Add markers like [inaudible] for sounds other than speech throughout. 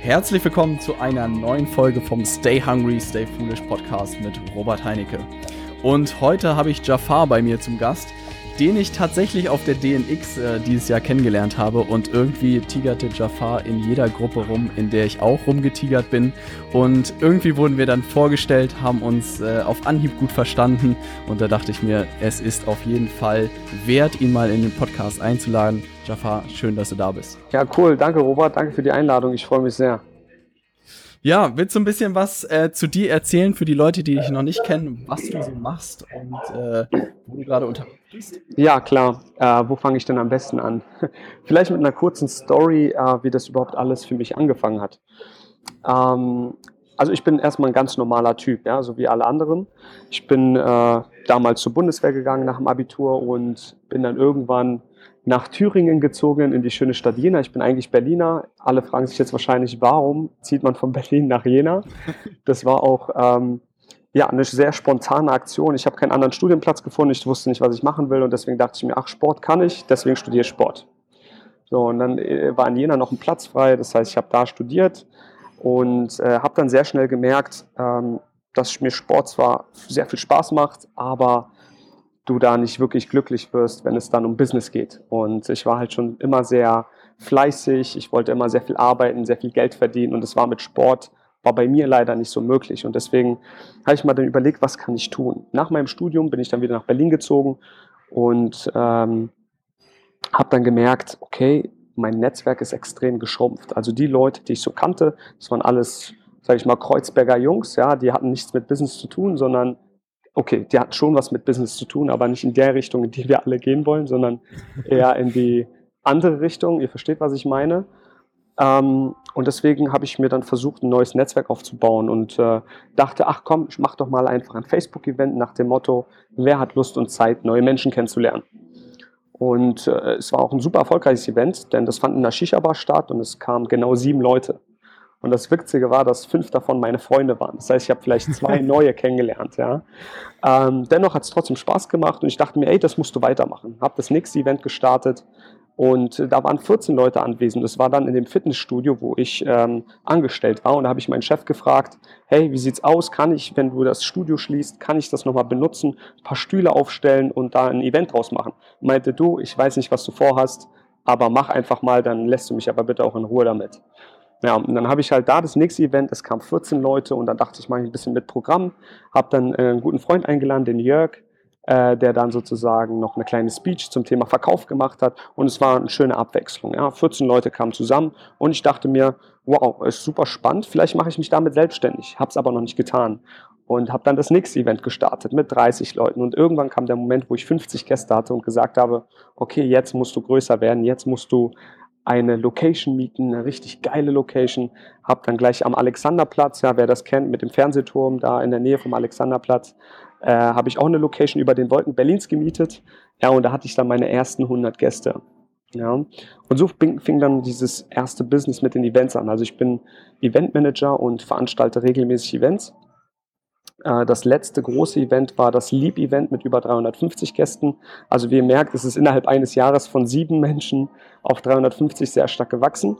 Herzlich willkommen zu einer neuen Folge vom Stay Hungry, Stay Foolish Podcast mit Robert Heinecke. Und heute habe ich Jafar bei mir zum Gast den ich tatsächlich auf der DNX äh, dieses Jahr kennengelernt habe. Und irgendwie tigerte Jafar in jeder Gruppe rum, in der ich auch rumgetigert bin. Und irgendwie wurden wir dann vorgestellt, haben uns äh, auf Anhieb gut verstanden. Und da dachte ich mir, es ist auf jeden Fall wert, ihn mal in den Podcast einzuladen. Jafar, schön, dass du da bist. Ja, cool. Danke, Robert. Danke für die Einladung. Ich freue mich sehr. Ja, willst du ein bisschen was äh, zu dir erzählen für die Leute, die dich noch nicht kennen, was du so machst und äh, wo du gerade unterwegs bist? Ja, klar. Äh, wo fange ich denn am besten an? [laughs] Vielleicht mit einer kurzen Story, äh, wie das überhaupt alles für mich angefangen hat. Ähm, also ich bin erstmal ein ganz normaler Typ, ja, so wie alle anderen. Ich bin äh, damals zur Bundeswehr gegangen nach dem Abitur und bin dann irgendwann nach Thüringen gezogen, in die schöne Stadt Jena. Ich bin eigentlich Berliner. Alle fragen sich jetzt wahrscheinlich, warum zieht man von [laughs] Berlin nach Jena? Das war auch ähm, ja, eine sehr spontane Aktion. Ich habe keinen anderen Studienplatz gefunden. Ich wusste nicht, was ich machen will. Und deswegen dachte ich mir, ach, Sport kann ich, deswegen studiere ich Sport. So, und dann äh, war in Jena noch ein Platz frei. Das heißt, ich habe da studiert und äh, habe dann sehr schnell gemerkt, ähm, dass mir Sport zwar sehr viel Spaß macht, aber du da nicht wirklich glücklich wirst, wenn es dann um Business geht. Und ich war halt schon immer sehr fleißig, ich wollte immer sehr viel arbeiten, sehr viel Geld verdienen und es war mit Sport, war bei mir leider nicht so möglich. Und deswegen habe ich mal dann überlegt, was kann ich tun. Nach meinem Studium bin ich dann wieder nach Berlin gezogen und ähm, habe dann gemerkt, okay, mein Netzwerk ist extrem geschrumpft. Also die Leute, die ich so kannte, das waren alles, sage ich mal, Kreuzberger Jungs, ja, die hatten nichts mit Business zu tun, sondern okay, die hat schon was mit Business zu tun, aber nicht in der Richtung, in die wir alle gehen wollen, sondern [laughs] eher in die andere Richtung. Ihr versteht, was ich meine. Ähm, und deswegen habe ich mir dann versucht, ein neues Netzwerk aufzubauen und äh, dachte, ach komm, ich mache doch mal einfach ein Facebook-Event nach dem Motto, wer hat Lust und Zeit, neue Menschen kennenzulernen. Und äh, es war auch ein super erfolgreiches Event, denn das fand in der Shisha-Bar statt und es kamen genau sieben Leute. Und das Witzige war, dass fünf davon meine Freunde waren. Das heißt, ich habe vielleicht zwei [laughs] neue kennengelernt. Ja. Ähm, dennoch hat es trotzdem Spaß gemacht und ich dachte mir, ey, das musst du weitermachen. Habe das nächste Event gestartet und da waren 14 Leute anwesend. Das war dann in dem Fitnessstudio, wo ich ähm, angestellt war. Und da habe ich meinen Chef gefragt, hey, wie sieht's aus? Kann ich, wenn du das Studio schließt, kann ich das nochmal benutzen, ein paar Stühle aufstellen und da ein Event draus machen? Meinte du, ich weiß nicht, was du vorhast, aber mach einfach mal, dann lässt du mich aber bitte auch in Ruhe damit. Ja, und dann habe ich halt da das nächste Event, es kamen 14 Leute und dann dachte ich, mache ich ein bisschen mit Programm, habe dann äh, einen guten Freund eingeladen, den Jörg, äh, der dann sozusagen noch eine kleine Speech zum Thema Verkauf gemacht hat. Und es war eine schöne Abwechslung. Ja. 14 Leute kamen zusammen und ich dachte mir, wow, ist super spannend, vielleicht mache ich mich damit selbstständig, habe es aber noch nicht getan. Und habe dann das nächste Event gestartet mit 30 Leuten. Und irgendwann kam der Moment, wo ich 50 Gäste hatte und gesagt habe, okay, jetzt musst du größer werden, jetzt musst du eine Location mieten, eine richtig geile Location. Hab dann gleich am Alexanderplatz, ja, wer das kennt, mit dem Fernsehturm da in der Nähe vom Alexanderplatz, äh, habe ich auch eine Location über den Wolken Berlins gemietet. Ja, und da hatte ich dann meine ersten 100 Gäste. Ja, und so fing dann dieses erste Business mit den Events an. Also ich bin Eventmanager und veranstalte regelmäßig Events. Äh, das letzte große Event war das Leap-Event mit über 350 Gästen. Also wie ihr merkt, es ist innerhalb eines Jahres von sieben Menschen auf 350 sehr stark gewachsen.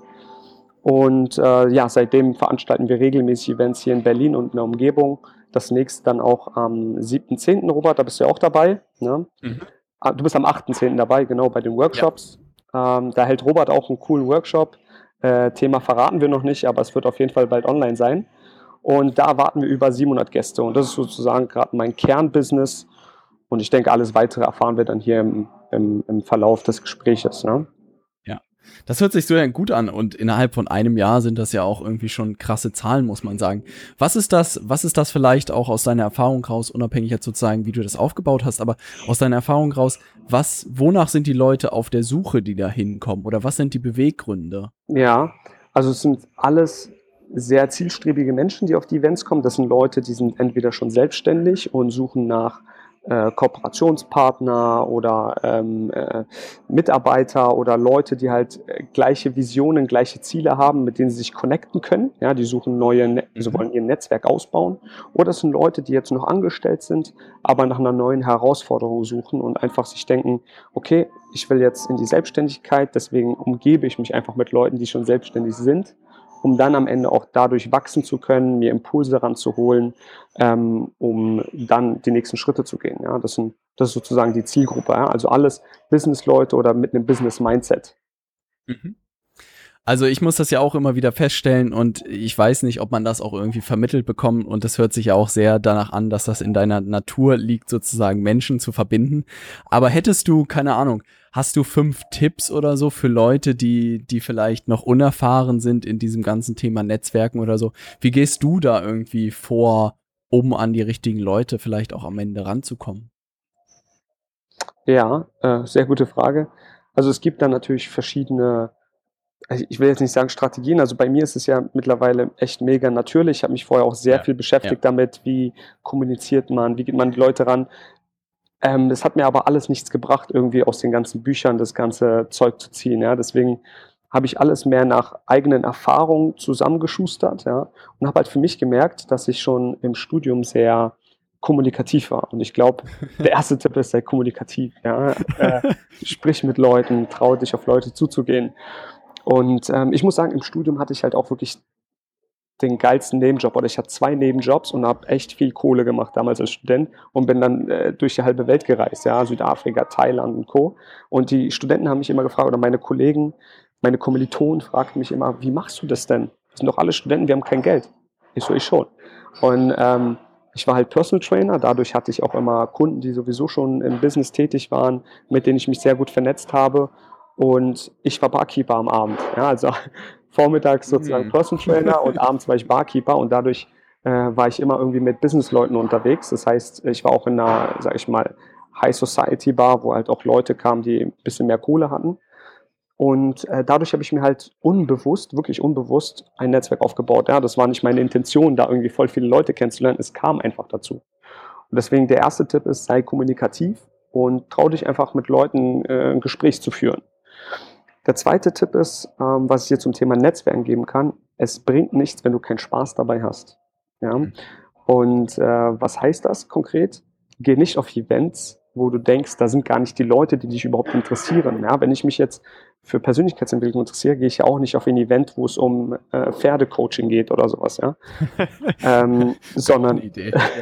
Und äh, ja, seitdem veranstalten wir regelmäßig Events hier in Berlin und in der Umgebung. Das nächste dann auch am 7.10. Robert, da bist du ja auch dabei. Ne? Mhm. Ah, du bist am 8.10. dabei, genau, bei den Workshops. Ja. Ähm, da hält Robert auch einen coolen Workshop. Äh, Thema verraten wir noch nicht, aber es wird auf jeden Fall bald online sein. Und da warten wir über 700 Gäste. Und das ist sozusagen gerade mein Kernbusiness. Und ich denke, alles weitere erfahren wir dann hier im, im, im Verlauf des Gespräches. Ne? Ja, das hört sich so gut an. Und innerhalb von einem Jahr sind das ja auch irgendwie schon krasse Zahlen, muss man sagen. Was ist das, was ist das vielleicht auch aus deiner Erfahrung raus, unabhängig jetzt sozusagen, wie du das aufgebaut hast, aber aus deiner Erfahrung raus, was, wonach sind die Leute auf der Suche, die da hinkommen? Oder was sind die Beweggründe? Ja, also es sind alles sehr zielstrebige Menschen, die auf die Events kommen. Das sind Leute, die sind entweder schon selbstständig und suchen nach äh, Kooperationspartner oder ähm, äh, Mitarbeiter oder Leute, die halt äh, gleiche Visionen, gleiche Ziele haben, mit denen sie sich connecten können. Ja, die suchen neue, ne also wollen ihr Netzwerk ausbauen. Oder es sind Leute, die jetzt noch angestellt sind, aber nach einer neuen Herausforderung suchen und einfach sich denken, okay, ich will jetzt in die Selbstständigkeit, deswegen umgebe ich mich einfach mit Leuten, die schon selbstständig sind um dann am Ende auch dadurch wachsen zu können, mir Impulse ranzuholen, ähm, um dann die nächsten Schritte zu gehen. Ja, das, sind, das ist sozusagen die Zielgruppe. Ja? Also alles Business-Leute oder mit einem Business-Mindset. Mhm. Also ich muss das ja auch immer wieder feststellen und ich weiß nicht, ob man das auch irgendwie vermittelt bekommt und das hört sich ja auch sehr danach an, dass das in deiner Natur liegt, sozusagen Menschen zu verbinden. Aber hättest du, keine Ahnung, hast du fünf Tipps oder so für Leute, die, die vielleicht noch unerfahren sind in diesem ganzen Thema Netzwerken oder so? Wie gehst du da irgendwie vor, um an die richtigen Leute vielleicht auch am Ende ranzukommen? Ja, äh, sehr gute Frage. Also es gibt da natürlich verschiedene ich will jetzt nicht sagen Strategien, also bei mir ist es ja mittlerweile echt mega natürlich. Ich habe mich vorher auch sehr ja, viel beschäftigt ja. damit, wie kommuniziert man, wie geht man die Leute ran. Ähm, das hat mir aber alles nichts gebracht, irgendwie aus den ganzen Büchern das ganze Zeug zu ziehen. Ja? Deswegen habe ich alles mehr nach eigenen Erfahrungen zusammengeschustert ja? und habe halt für mich gemerkt, dass ich schon im Studium sehr kommunikativ war. Und ich glaube, [laughs] der erste Tipp ist, sei kommunikativ. Ja? Äh, sprich mit Leuten, trau dich auf Leute zuzugehen. Und ähm, ich muss sagen, im Studium hatte ich halt auch wirklich den geilsten Nebenjob oder ich hatte zwei Nebenjobs und habe echt viel Kohle gemacht damals als Student und bin dann äh, durch die halbe Welt gereist, ja, Südafrika, Thailand und Co. Und die Studenten haben mich immer gefragt oder meine Kollegen, meine Kommilitonen fragten mich immer, wie machst du das denn? Wir sind doch alle Studenten, wir haben kein Geld. Ich so, ich schon. Und ähm, ich war halt Personal Trainer, dadurch hatte ich auch immer Kunden, die sowieso schon im Business tätig waren, mit denen ich mich sehr gut vernetzt habe und ich war Barkeeper am Abend. Ja, also [laughs] vormittags sozusagen mhm. Personal Trainer und [laughs] abends war ich Barkeeper und dadurch äh, war ich immer irgendwie mit Businessleuten unterwegs. Das heißt, ich war auch in einer, sag ich mal, High Society Bar, wo halt auch Leute kamen, die ein bisschen mehr Kohle hatten. Und äh, dadurch habe ich mir halt unbewusst, wirklich unbewusst ein Netzwerk aufgebaut. Ja, das war nicht meine Intention, da irgendwie voll viele Leute kennenzulernen. Es kam einfach dazu. Und deswegen der erste Tipp ist, sei kommunikativ und trau dich einfach mit Leuten äh, ein Gespräch zu führen. Der zweite Tipp ist, ähm, was ich dir zum Thema Netzwerken geben kann, es bringt nichts, wenn du keinen Spaß dabei hast. Ja? Mhm. Und äh, was heißt das konkret? Geh nicht auf Events, wo du denkst, da sind gar nicht die Leute, die dich überhaupt interessieren. Ja? Wenn ich mich jetzt für Persönlichkeitsentwicklung interessiere, gehe ich ja auch nicht auf ein Event, wo es um äh, Pferdecoaching geht oder sowas, ja. [laughs] ähm, sondern,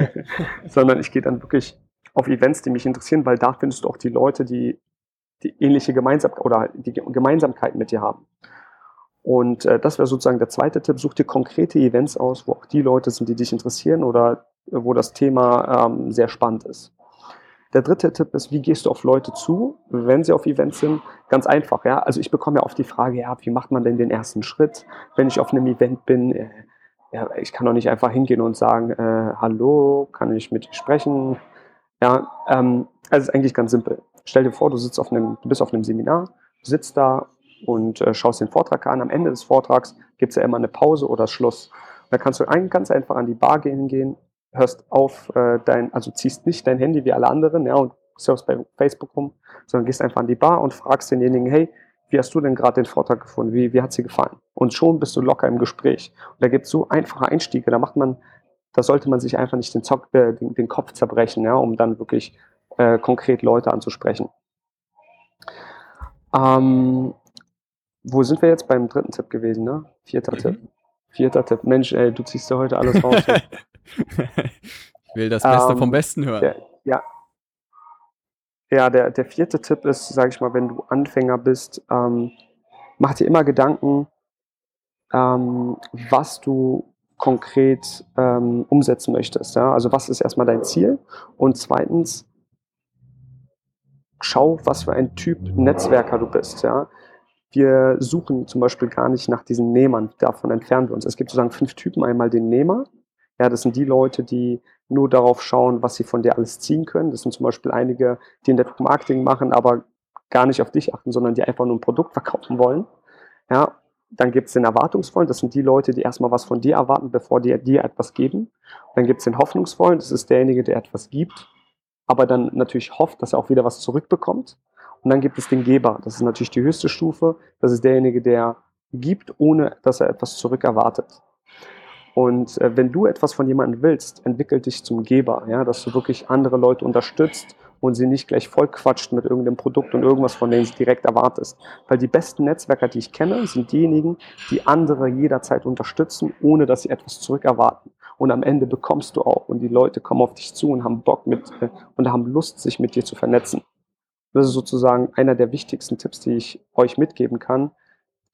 [laughs] sondern ich gehe dann wirklich auf Events, die mich interessieren, weil da findest du auch die Leute, die die ähnliche Gemeinsamkeit oder die Gemeinsamkeiten mit dir haben. Und äh, das wäre sozusagen der zweite Tipp. Such dir konkrete Events aus, wo auch die Leute sind, die dich interessieren oder äh, wo das Thema ähm, sehr spannend ist. Der dritte Tipp ist, wie gehst du auf Leute zu, wenn sie auf Events sind? Ganz einfach, ja. Also ich bekomme ja oft die Frage, ja, wie macht man denn den ersten Schritt, wenn ich auf einem Event bin? Äh, ja, ich kann doch nicht einfach hingehen und sagen, äh, hallo, kann ich mit dir sprechen? Ja, ähm, also es ist eigentlich ganz simpel. Stell dir vor, du sitzt auf einem, du bist auf einem Seminar, sitzt da und äh, schaust den Vortrag an. Am Ende des Vortrags gibt es ja immer eine Pause oder Schluss. Und da kannst du ein, ganz einfach an die Bar gehen, gehen hörst auf äh, dein, also ziehst nicht dein Handy wie alle anderen, ja, und surfst bei Facebook rum, sondern gehst einfach an die Bar und fragst denjenigen, hey, wie hast du denn gerade den Vortrag gefunden? Wie, wie hat sie gefallen? Und schon bist du locker im Gespräch. Und da gibt es so einfache Einstiege, da macht man, da sollte man sich einfach nicht den, Zock, äh, den, den Kopf zerbrechen, ja, um dann wirklich äh, konkret Leute anzusprechen. Ähm, wo sind wir jetzt beim dritten Tipp gewesen, ne? Vierter mhm. Tipp. Vierter Tipp. Mensch, ey, du ziehst ja heute alles raus. [laughs] ich will das Beste ähm, vom Besten hören. Der, ja. Ja, der, der vierte Tipp ist, sage ich mal, wenn du Anfänger bist, ähm, mach dir immer Gedanken, ähm, was du konkret ähm, umsetzen möchtest. Ja? Also was ist erstmal dein Ziel? Und zweitens, schau, was für ein Typ Netzwerker du bist. Ja? Wir suchen zum Beispiel gar nicht nach diesen Nehmern, davon entfernen wir uns. Es gibt sozusagen fünf Typen. Einmal den Nehmer. Ja, das sind die Leute, die nur darauf schauen, was sie von dir alles ziehen können. Das sind zum Beispiel einige, die Network Marketing machen, aber gar nicht auf dich achten, sondern die einfach nur ein Produkt verkaufen wollen. Ja, dann gibt es den Erwartungsvollen, das sind die Leute, die erstmal was von dir erwarten, bevor die dir etwas geben. dann gibt es den Hoffnungsvollen, das ist derjenige, der etwas gibt aber dann natürlich hofft, dass er auch wieder was zurückbekommt. Und dann gibt es den Geber. Das ist natürlich die höchste Stufe. Das ist derjenige, der gibt, ohne dass er etwas zurückerwartet. Und äh, wenn du etwas von jemandem willst, entwickel dich zum Geber, ja, dass du wirklich andere Leute unterstützt und sie nicht gleich vollquatscht mit irgendeinem Produkt und irgendwas, von dem sie direkt erwartest. Weil die besten Netzwerker, die ich kenne, sind diejenigen, die andere jederzeit unterstützen, ohne dass sie etwas zurückerwarten. Und am Ende bekommst du auch und die Leute kommen auf dich zu und haben Bock mit äh, und haben Lust, sich mit dir zu vernetzen. Das ist sozusagen einer der wichtigsten Tipps, die ich euch mitgeben kann,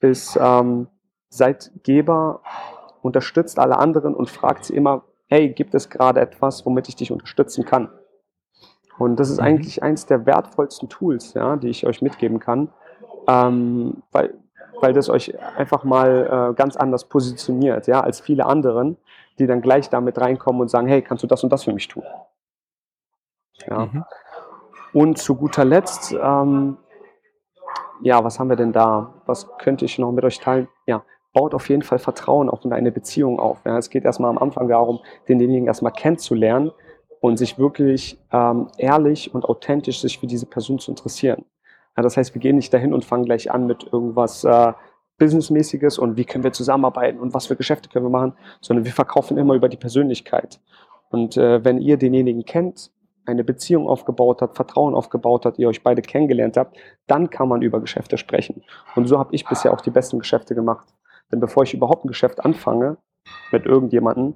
ist, ähm, seid Geber, unterstützt alle anderen und fragt sie immer, hey, gibt es gerade etwas, womit ich dich unterstützen kann? Und das ist mhm. eigentlich eins der wertvollsten Tools, ja, die ich euch mitgeben kann, ähm, weil, weil das euch einfach mal äh, ganz anders positioniert, ja, als viele anderen, die dann gleich damit reinkommen und sagen, hey, kannst du das und das für mich tun? Ja. Mhm. Und zu guter Letzt, ähm, ja, was haben wir denn da? Was könnte ich noch mit euch teilen? Ja, baut auf jeden Fall Vertrauen auch in eine Beziehung auf. Ja, es geht erstmal am Anfang darum, denjenigen erstmal kennenzulernen und sich wirklich ähm, ehrlich und authentisch sich für diese Person zu interessieren. Ja, das heißt, wir gehen nicht dahin und fangen gleich an mit irgendwas äh, Businessmäßiges und wie können wir zusammenarbeiten und was für Geschäfte können wir machen, sondern wir verkaufen immer über die Persönlichkeit. Und äh, wenn ihr denjenigen kennt, eine Beziehung aufgebaut hat, Vertrauen aufgebaut hat, ihr euch beide kennengelernt habt, dann kann man über Geschäfte sprechen. Und so habe ich bisher auch die besten Geschäfte gemacht. Denn bevor ich überhaupt ein Geschäft anfange mit irgendjemandem,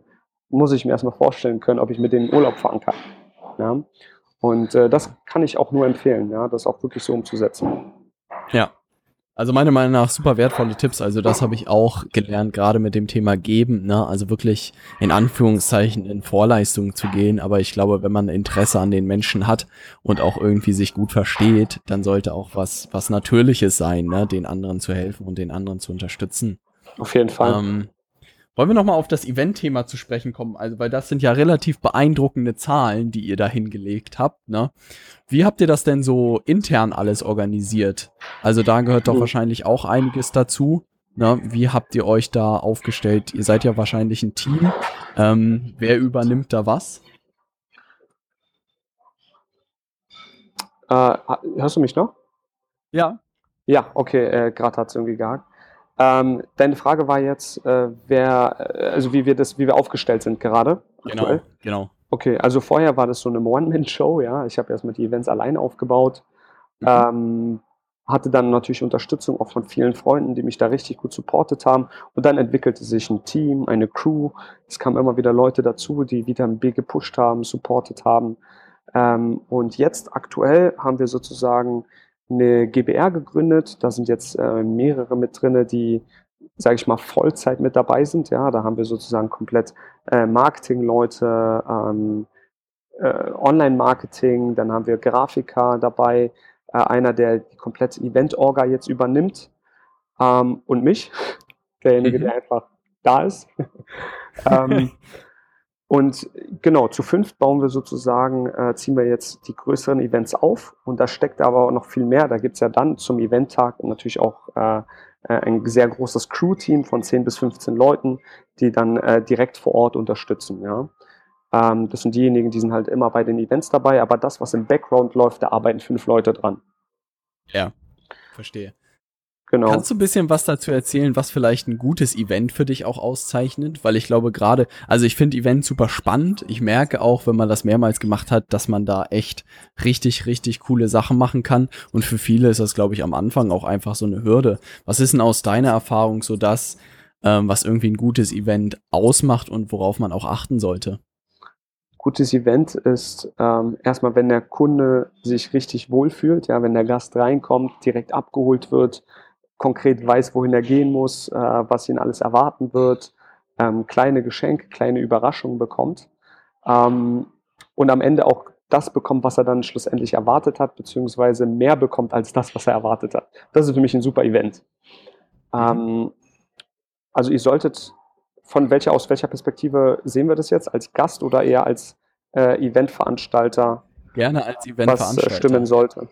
muss ich mir erstmal vorstellen können, ob ich mit denen Urlaub fahren kann. Ja? Und äh, das kann ich auch nur empfehlen, ja, das auch wirklich so umzusetzen. Ja, also meiner Meinung nach super wertvolle Tipps. Also das habe ich auch gelernt, gerade mit dem Thema geben. Ne? Also wirklich in Anführungszeichen in Vorleistung zu gehen. Aber ich glaube, wenn man Interesse an den Menschen hat und auch irgendwie sich gut versteht, dann sollte auch was, was Natürliches sein, ne? den anderen zu helfen und den anderen zu unterstützen. Auf jeden Fall. Ähm, wollen wir nochmal auf das Event-Thema zu sprechen kommen? Also, weil das sind ja relativ beeindruckende Zahlen, die ihr da hingelegt habt, ne? Wie habt ihr das denn so intern alles organisiert? Also, da gehört doch mhm. wahrscheinlich auch einiges dazu. Ne? Wie habt ihr euch da aufgestellt? Ihr seid ja wahrscheinlich ein Team. Ähm, wer übernimmt da was? Äh, hörst du mich noch? Ja. Ja, okay, äh, gerade hat es irgendwie gehakt. Ähm, deine Frage war jetzt, äh, wer, äh, also wie wir das, wie wir aufgestellt sind gerade. Genau, aktuell. genau. Okay, also vorher war das so eine One-Man-Show, ja. Ich habe erstmal die Events alleine aufgebaut. Mhm. Ähm, hatte dann natürlich Unterstützung auch von vielen Freunden, die mich da richtig gut supportet haben. Und dann entwickelte sich ein Team, eine Crew. Es kamen immer wieder Leute dazu, die wieder ein B gepusht haben, supportet haben. Ähm, und jetzt aktuell haben wir sozusagen eine GBR gegründet. Da sind jetzt äh, mehrere mit drinne, die, sage ich mal, Vollzeit mit dabei sind. Ja, da haben wir sozusagen komplett äh, Marketingleute, ähm, äh, Online-Marketing, dann haben wir Grafiker dabei, äh, einer, der die komplette Event-Orga jetzt übernimmt ähm, und mich, derjenige, mhm. der einfach da ist. [laughs] ähm, [laughs] und genau, zu fünf bauen wir sozusagen, äh, ziehen wir jetzt die größeren Events auf und da steckt aber noch viel mehr. Da gibt's ja dann zum Eventtag natürlich auch äh, äh ein sehr großes Crew-Team von 10 bis 15 Leuten, die dann äh, direkt vor Ort unterstützen. Ja. Ähm, das sind diejenigen, die sind halt immer bei den Events dabei, aber das, was im Background läuft, da arbeiten fünf Leute dran. Ja, verstehe. Genau. Kannst du ein bisschen was dazu erzählen, was vielleicht ein gutes Event für dich auch auszeichnet? Weil ich glaube gerade, also ich finde Events super spannend. Ich merke auch, wenn man das mehrmals gemacht hat, dass man da echt richtig, richtig coole Sachen machen kann. Und für viele ist das, glaube ich, am Anfang auch einfach so eine Hürde. Was ist denn aus deiner Erfahrung so das, ähm, was irgendwie ein gutes Event ausmacht und worauf man auch achten sollte? Gutes Event ist ähm, erstmal, wenn der Kunde sich richtig wohlfühlt, ja, wenn der Gast reinkommt, direkt abgeholt wird, konkret weiß, wohin er gehen muss, äh, was ihn alles erwarten wird, ähm, kleine Geschenke, kleine Überraschungen bekommt ähm, und am Ende auch das bekommt, was er dann schlussendlich erwartet hat, beziehungsweise mehr bekommt als das, was er erwartet hat. Das ist für mich ein super Event. Mhm. Ähm, also ihr solltet von welcher, aus welcher Perspektive sehen wir das jetzt? Als Gast oder eher als äh, Eventveranstalter? Gerne als Eventveranstalter. Was äh, stimmen sollte.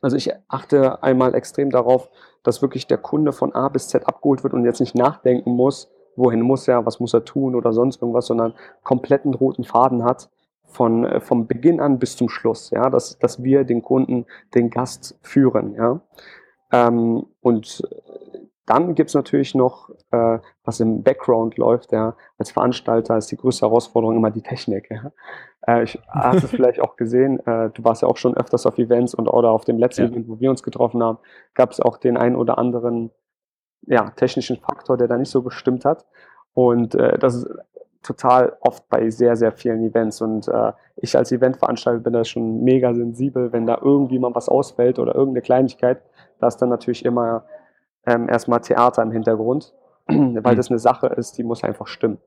Also ich achte einmal extrem darauf, dass wirklich der Kunde von A bis Z abgeholt wird und jetzt nicht nachdenken muss, wohin muss er, was muss er tun oder sonst irgendwas, sondern kompletten roten Faden hat von äh, vom Beginn an bis zum Schluss, ja, dass, dass wir den Kunden, den Gast führen, ja. Ähm, und dann gibt es natürlich noch, äh, was im Background läuft, ja, als Veranstalter ist die größte Herausforderung immer die Technik. Ja. Äh, ich [laughs] hast es vielleicht auch gesehen, äh, du warst ja auch schon öfters auf Events und oder auf dem letzten ja. Event, wo wir uns getroffen haben, gab es auch den einen oder anderen ja, technischen Faktor, der da nicht so gestimmt hat. Und äh, das ist total oft bei sehr, sehr vielen Events. Und äh, ich als Eventveranstalter bin da schon mega sensibel, wenn da irgendwie mal was ausfällt oder irgendeine Kleinigkeit, da ist dann natürlich immer ähm, erstmal Theater im Hintergrund, [clears throat] weil mhm. das eine Sache ist, die muss einfach stimmen.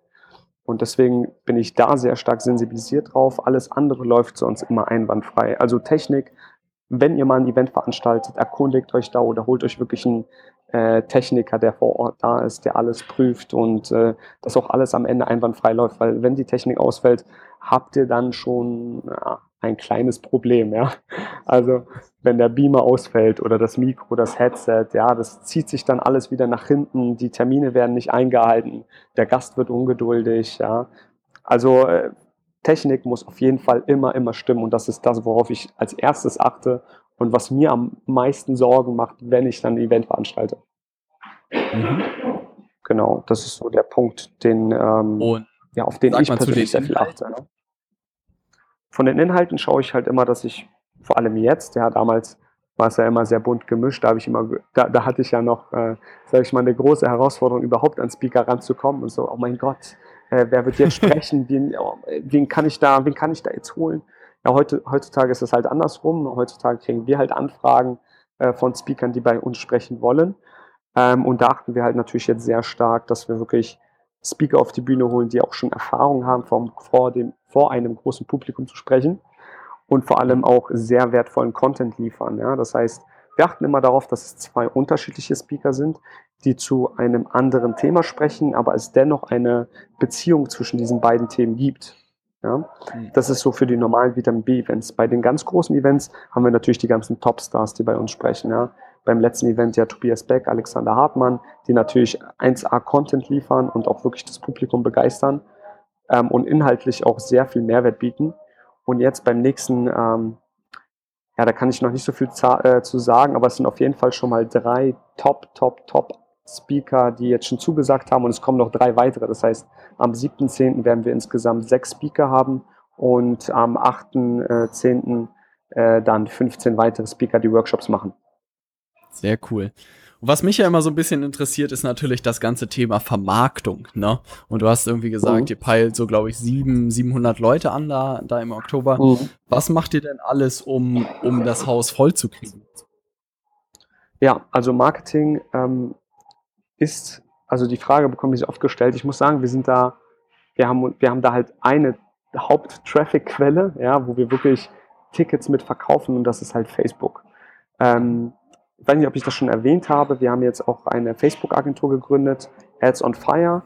Und deswegen bin ich da sehr stark sensibilisiert drauf. Alles andere läuft sonst immer einwandfrei. Also Technik, wenn ihr mal ein Event veranstaltet, erkundigt euch da oder holt euch wirklich einen äh, Techniker, der vor Ort da ist, der alles prüft und äh, dass auch alles am Ende einwandfrei läuft. Weil wenn die Technik ausfällt, habt ihr dann schon ja, ein kleines Problem, ja. Also wenn der Beamer ausfällt oder das Mikro, das Headset, ja, das zieht sich dann alles wieder nach hinten, die Termine werden nicht eingehalten, der Gast wird ungeduldig, ja. Also äh, Technik muss auf jeden Fall immer, immer stimmen und das ist das, worauf ich als erstes achte und was mir am meisten Sorgen macht, wenn ich dann ein Event veranstalte. Mhm. Genau, das ist so der Punkt, den, ähm, ja, auf den ich persönlich sehr viel achte. Ne? Von den Inhalten schaue ich halt immer, dass ich, vor allem jetzt, ja, damals war es ja immer sehr bunt gemischt, da habe ich immer, da, da hatte ich ja noch, äh, sage ich mal, eine große Herausforderung, überhaupt an Speaker ranzukommen und so, oh mein Gott, äh, wer wird jetzt sprechen, [laughs] wen, oh, wen kann ich da, wen kann ich da jetzt holen? Ja, heute, heutzutage ist es halt andersrum. Heutzutage kriegen wir halt Anfragen äh, von Speakern, die bei uns sprechen wollen. Ähm, und da achten wir halt natürlich jetzt sehr stark, dass wir wirklich Speaker auf die Bühne holen, die auch schon Erfahrung haben, vom, vor, dem, vor einem großen Publikum zu sprechen und vor allem auch sehr wertvollen Content liefern. Ja? Das heißt, wir achten immer darauf, dass es zwei unterschiedliche Speaker sind, die zu einem anderen Thema sprechen, aber es dennoch eine Beziehung zwischen diesen beiden Themen gibt. Ja? Hm. Das ist so für die normalen Vitamin B-Events. Bei den ganz großen Events haben wir natürlich die ganzen Topstars, die bei uns sprechen. Ja? beim letzten Event ja Tobias Beck, Alexander Hartmann, die natürlich 1A Content liefern und auch wirklich das Publikum begeistern ähm, und inhaltlich auch sehr viel Mehrwert bieten. Und jetzt beim nächsten, ähm, ja, da kann ich noch nicht so viel äh, zu sagen, aber es sind auf jeden Fall schon mal drei Top, Top, Top Speaker, die jetzt schon zugesagt haben und es kommen noch drei weitere. Das heißt, am 7.10. werden wir insgesamt sechs Speaker haben und am 8.10. Äh, dann 15 weitere Speaker, die Workshops machen. Sehr cool. Was mich ja immer so ein bisschen interessiert, ist natürlich das ganze Thema Vermarktung, ne? Und du hast irgendwie gesagt, mhm. ihr peilt so, glaube ich, sieben, 700 Leute an da, da im Oktober. Mhm. Was macht ihr denn alles, um, um das Haus voll zu kriegen? Ja, also Marketing ähm, ist, also die Frage bekomme ich oft gestellt. Ich muss sagen, wir sind da, wir haben, wir haben da halt eine Haupt-Traffic-Quelle, ja, wo wir wirklich Tickets mit verkaufen und das ist halt Facebook. Ähm, ich weiß nicht, ob ich das schon erwähnt habe, wir haben jetzt auch eine Facebook-Agentur gegründet, Ads on Fire.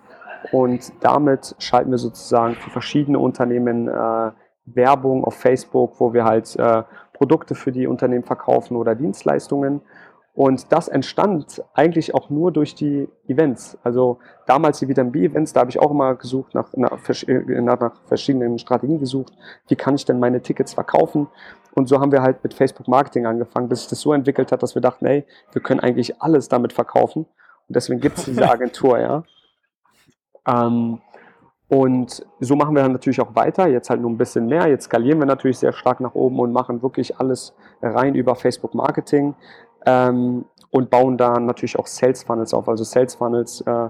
Und damit schalten wir sozusagen für verschiedene Unternehmen äh, Werbung auf Facebook, wo wir halt äh, Produkte für die Unternehmen verkaufen oder Dienstleistungen. Und das entstand eigentlich auch nur durch die Events. Also damals die Vitamin B-Events, da habe ich auch immer gesucht nach, nach, nach, verschiedenen Strategien gesucht. Wie kann ich denn meine Tickets verkaufen? Und so haben wir halt mit Facebook Marketing angefangen, bis sich das so entwickelt hat, dass wir dachten, hey, wir können eigentlich alles damit verkaufen. Und deswegen gibt es diese [laughs] Agentur, ja. Ähm, und so machen wir dann natürlich auch weiter, jetzt halt nur ein bisschen mehr. Jetzt skalieren wir natürlich sehr stark nach oben und machen wirklich alles rein über Facebook Marketing ähm, und bauen da natürlich auch Sales Funnels auf. Also Sales Funnels äh,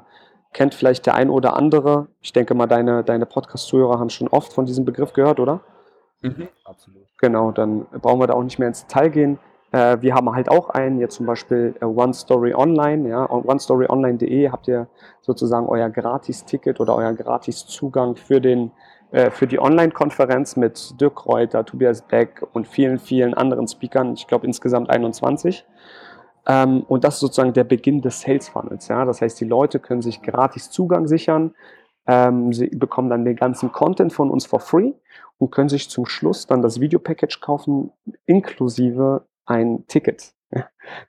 kennt vielleicht der ein oder andere. Ich denke mal, deine, deine Podcast-Zuhörer haben schon oft von diesem Begriff gehört, oder? Mhm, absolut. Genau, dann brauchen wir da auch nicht mehr ins Detail gehen. Äh, wir haben halt auch einen, jetzt zum Beispiel äh, One Story Online, ja, onestoryonline.de habt ihr sozusagen euer Gratis-Ticket oder euer Gratis-Zugang für den für die Online-Konferenz mit Dirk Reuter, Tobias Beck und vielen, vielen anderen Speakern, ich glaube insgesamt 21. Ähm, und das ist sozusagen der Beginn des Sales Funnels. Ja? Das heißt, die Leute können sich gratis Zugang sichern, ähm, sie bekommen dann den ganzen Content von uns for free und können sich zum Schluss dann das Videopackage kaufen, inklusive ein Ticket.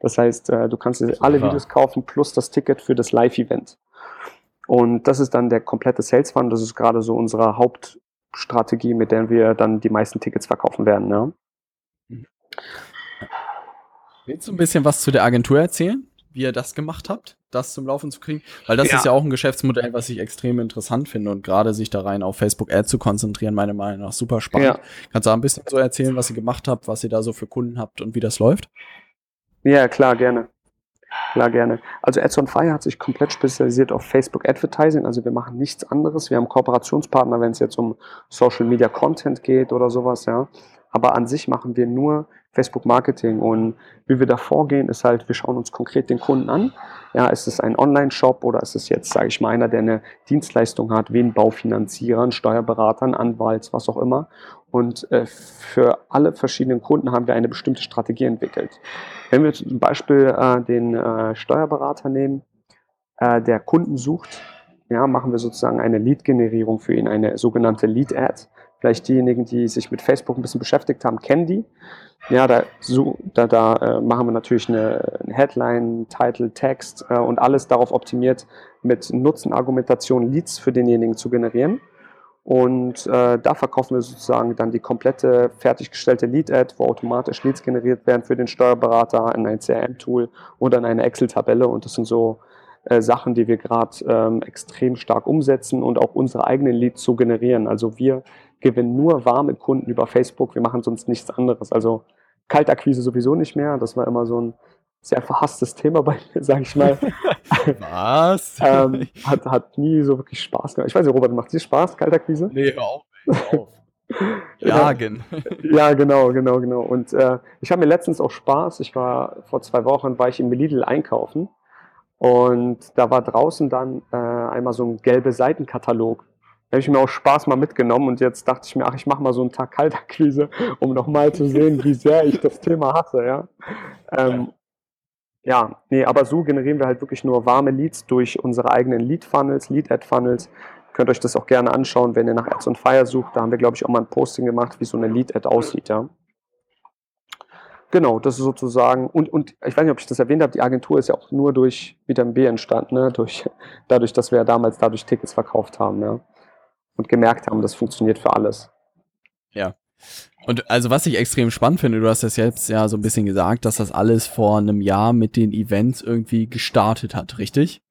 Das heißt, äh, du kannst alle Videos kaufen plus das Ticket für das Live-Event. Und das ist dann der komplette Sales Fund. Das ist gerade so unsere Hauptstrategie, mit der wir dann die meisten Tickets verkaufen werden. Ja. Willst du ein bisschen was zu der Agentur erzählen, wie ihr das gemacht habt? das zum Laufen zu kriegen? Weil das ja. ist ja auch ein Geschäftsmodell, was ich extrem interessant finde und gerade sich da rein auf Facebook Ads zu konzentrieren, meiner Meinung nach super spannend. Ja. Kannst du auch ein bisschen so erzählen, was ihr gemacht habt, was ihr da so für Kunden habt und wie das läuft? Ja, klar, gerne. Klar, gerne. Also Ads on Fire hat sich komplett spezialisiert auf Facebook Advertising. Also wir machen nichts anderes. Wir haben Kooperationspartner, wenn es jetzt um Social Media Content geht oder sowas, ja. Aber an sich machen wir nur Facebook Marketing und wie wir da vorgehen, ist halt, wir schauen uns konkret den Kunden an. Ja, ist es ein Online-Shop oder ist es jetzt, sage ich mal, einer, der eine Dienstleistung hat, wie ein Baufinanzierer, ein Steuerberater, ein Anwalt, was auch immer. Und äh, für alle verschiedenen Kunden haben wir eine bestimmte Strategie entwickelt. Wenn wir zum Beispiel äh, den äh, Steuerberater nehmen, äh, der Kunden sucht, ja, machen wir sozusagen eine Lead-Generierung für ihn, eine sogenannte Lead-Ad. Vielleicht diejenigen, die sich mit Facebook ein bisschen beschäftigt haben, kennen die. Ja, da, so, da, da äh, machen wir natürlich eine, eine Headline, Title, Text äh, und alles darauf optimiert, mit Nutzenargumentation Leads für denjenigen zu generieren. Und äh, da verkaufen wir sozusagen dann die komplette fertiggestellte Lead-Ad, wo automatisch Leads generiert werden für den Steuerberater in ein CRM-Tool oder in eine Excel-Tabelle. Und das sind so äh, Sachen, die wir gerade ähm, extrem stark umsetzen und auch unsere eigenen Leads zu generieren. Also wir gewinnen nur warme Kunden über Facebook, wir machen sonst nichts anderes. Also Kaltakquise sowieso nicht mehr. Das war immer so ein sehr verhasstes Thema bei mir, [laughs] sage ich mal. [laughs] Was? ähm, hat, hat nie so wirklich Spaß gemacht. Ich weiß nicht, Robert, macht dir Spaß, Kaltakquise? Nee, hör auf. Hör auf. [laughs] Jagen. ja, genau, genau, genau. Und äh, ich habe mir letztens auch Spaß. Ich war vor zwei Wochen war ich im Lidl einkaufen und da war draußen dann äh, einmal so ein gelbe Seitenkatalog habe ich mir auch Spaß mal mitgenommen und jetzt dachte ich mir, ach, ich mache mal so einen Tag Kaltakquise, um nochmal zu sehen, wie sehr ich das Thema hasse, ja. Ähm, ja, nee, aber so generieren wir halt wirklich nur warme Leads durch unsere eigenen Lead-Funnels, Lead-Ad-Funnels. Könnt euch das auch gerne anschauen, wenn ihr nach Ads on Fire sucht. Da haben wir, glaube ich, auch mal ein Posting gemacht, wie so eine Lead-Ad aussieht, ja. Genau, das ist sozusagen, und, und ich weiß nicht, ob ich das erwähnt habe, die Agentur ist ja auch nur durch Vitamin B entstanden, ne? durch, dadurch, dass wir ja damals dadurch Tickets verkauft haben. Ja? Und gemerkt haben, das funktioniert für alles. Ja. Und also was ich extrem spannend finde, du hast das jetzt ja so ein bisschen gesagt, dass das alles vor einem Jahr mit den Events irgendwie gestartet hat, richtig?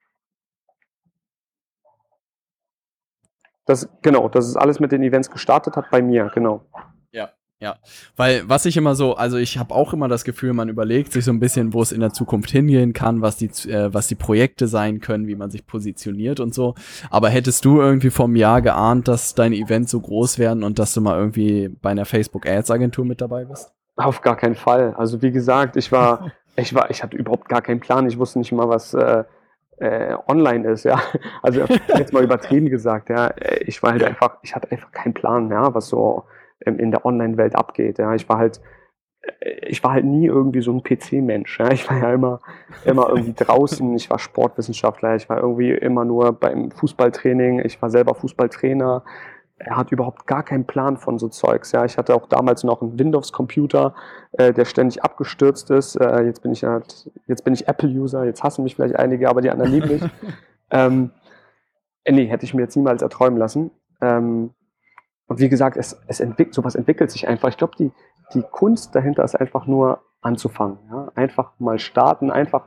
Das, genau, dass es alles mit den Events gestartet hat bei mir, genau. Ja, weil was ich immer so, also ich habe auch immer das Gefühl, man überlegt sich so ein bisschen, wo es in der Zukunft hingehen kann, was die, äh, was die Projekte sein können, wie man sich positioniert und so. Aber hättest du irgendwie vom Jahr geahnt, dass deine Events so groß werden und dass du mal irgendwie bei einer Facebook Ads Agentur mit dabei bist? Auf gar keinen Fall. Also wie gesagt, ich war, [laughs] ich war, ich hatte überhaupt gar keinen Plan. Ich wusste nicht mal, was äh, äh, online ist, ja. Also jetzt mal [laughs] übertrieben gesagt, ja. Ich war halt einfach, ich hatte einfach keinen Plan, ja, was so in der Online-Welt abgeht. Ja, ich war halt, äh, ich war halt nie irgendwie so ein PC-Mensch. Ja? Ich war ja immer, immer irgendwie [laughs] draußen. Ich war Sportwissenschaftler. Ich war irgendwie immer nur beim Fußballtraining. Ich war selber Fußballtrainer. Er hat überhaupt gar keinen Plan von so Zeugs. Ja, ich hatte auch damals noch einen Windows-Computer, äh, der ständig abgestürzt ist. Äh, jetzt bin ich halt, jetzt bin ich Apple-User. Jetzt hassen mich vielleicht einige, aber die anderen lieben mich. [laughs] ähm, äh, nee, hätte ich mir jetzt niemals erträumen lassen. Ähm, und wie gesagt, es, es entwickelt, sowas entwickelt sich einfach. Ich glaube, die, die Kunst dahinter ist einfach nur anzufangen. Ja? Einfach mal starten, einfach